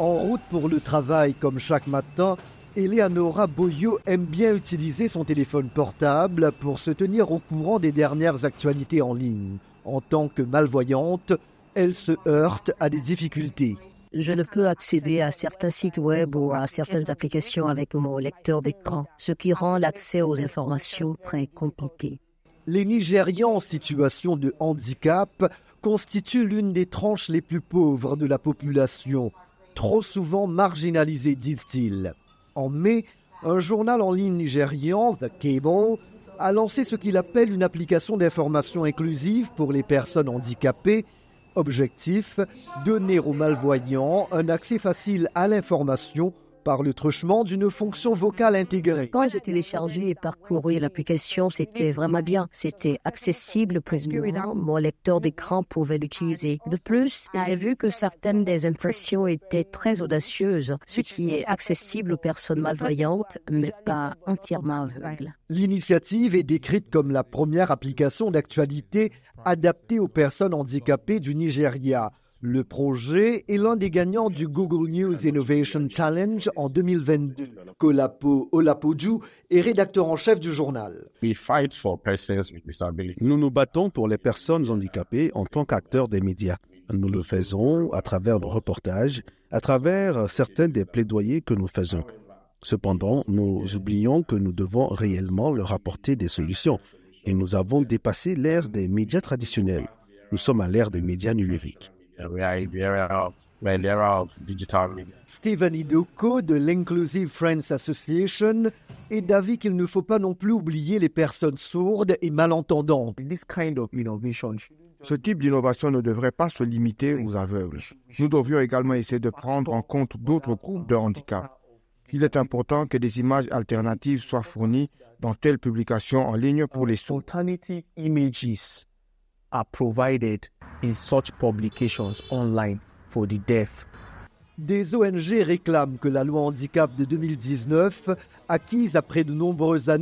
En route pour le travail comme chaque matin, Eleonora Boyo aime bien utiliser son téléphone portable pour se tenir au courant des dernières actualités en ligne. En tant que malvoyante, elle se heurte à des difficultés. Je ne peux accéder à certains sites web ou à certaines applications avec mon lecteur d'écran, ce qui rend l'accès aux informations très compliqué. Les Nigérians en situation de handicap constituent l'une des tranches les plus pauvres de la population, trop souvent marginalisés, disent-ils. En mai, un journal en ligne nigérian, The Cable, a lancé ce qu'il appelle une application d'information inclusive pour les personnes handicapées. Objectif, donner aux malvoyants un accès facile à l'information par le truchement d'une fonction vocale intégrée. Quand j'ai téléchargé et parcouru l'application, c'était vraiment bien. C'était accessible pour moi. Mon lecteur d'écran pouvait l'utiliser. De plus, j'ai vu que certaines des impressions étaient très audacieuses, ce qui est accessible aux personnes malvoyantes, mais pas entièrement aveugles. L'initiative est décrite comme la première application d'actualité adaptée aux personnes handicapées du Nigeria. Le projet est l'un des gagnants du Google News Innovation Challenge en 2022. Kolapo Olapoju est rédacteur en chef du journal. Nous nous battons pour les personnes handicapées en tant qu'acteurs des médias. Nous le faisons à travers nos reportages, à travers certains des plaidoyers que nous faisons. Cependant, nous oublions que nous devons réellement leur apporter des solutions. Et nous avons dépassé l'ère des médias traditionnels. Nous sommes à l'ère des médias numériques. Stephen Idoko de l'Inclusive Friends Association est d'avis qu'il ne faut pas non plus oublier les personnes sourdes et malentendantes. Ce type d'innovation ne devrait pas se limiter aux aveugles. Nous devrions également essayer de prendre en compte d'autres groupes de handicap. Il est important que des images alternatives soient fournies dans telle publication en ligne pour les sourds. In such publications online for the deaf. Des ONG réclament que la loi handicap de 2019, acquise après de nombreuses années,